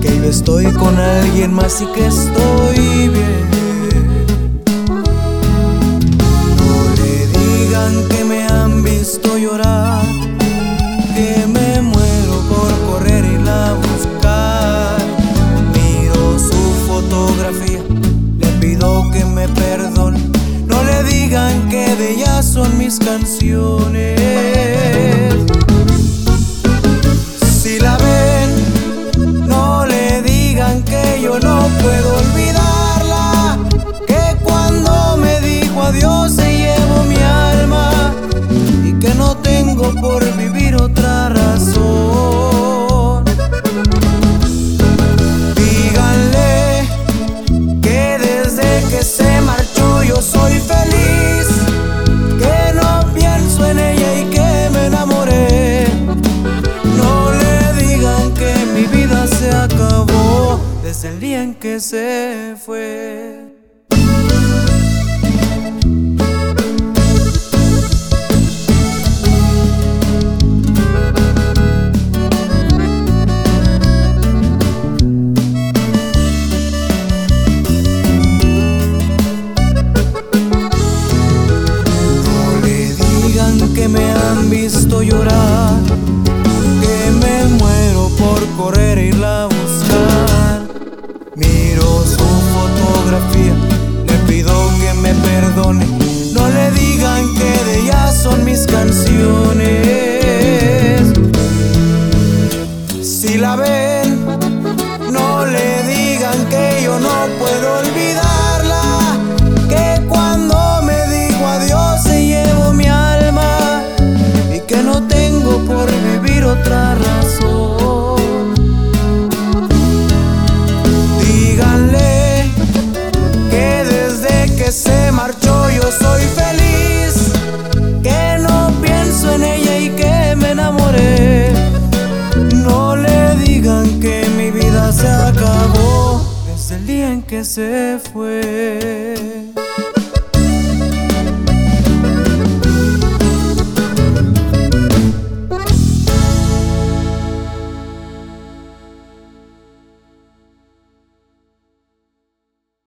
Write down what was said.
que yo estoy con alguien más y que estoy bien. No le digan que me han visto llorar, que me muero por correr y la buscar. Miro su fotografía, le pido que me perdone. No le digan que de ella son mis canciones. Desde el día en que se fue. Digan que me han visto llorar, que me muero por correr e irla que se marchó yo soy feliz. Que no pienso en ella y que me enamoré. No le digan que mi vida se acabó desde el día en que se fue.